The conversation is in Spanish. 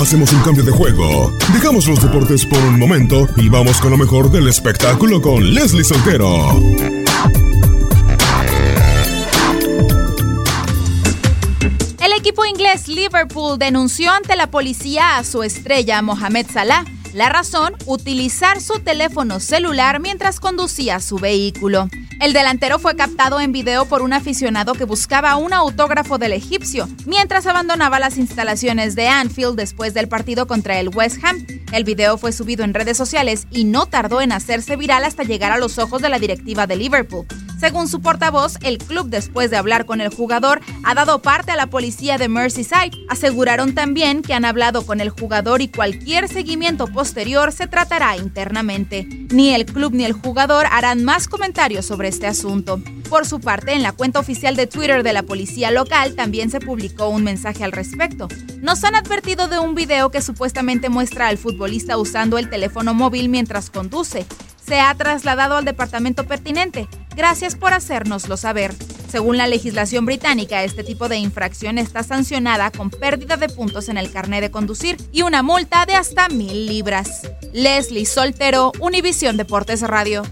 Hacemos un cambio de juego. Dejamos los deportes por un momento y vamos con lo mejor del espectáculo con Leslie Soltero. El equipo inglés Liverpool denunció ante la policía a su estrella Mohamed Salah la razón, utilizar su teléfono celular mientras conducía su vehículo. El delantero fue captado en video por un aficionado que buscaba un autógrafo del egipcio mientras abandonaba las instalaciones de Anfield después del partido contra el West Ham. El video fue subido en redes sociales y no tardó en hacerse viral hasta llegar a los ojos de la directiva de Liverpool. Según su portavoz, el club, después de hablar con el jugador, ha dado parte a la policía de Merseyside. Aseguraron también que han hablado con el jugador y cualquier seguimiento posterior se tratará internamente. Ni el club ni el jugador harán más comentarios sobre este asunto. Por su parte, en la cuenta oficial de Twitter de la policía local también se publicó un mensaje al respecto. Nos han advertido de un video que supuestamente muestra al futbolista usando el teléfono móvil mientras conduce. Se ha trasladado al departamento pertinente. Gracias por hacérnoslo saber. Según la legislación británica, este tipo de infracción está sancionada con pérdida de puntos en el carnet de conducir y una multa de hasta mil libras. Leslie Soltero, Univisión Deportes Radio.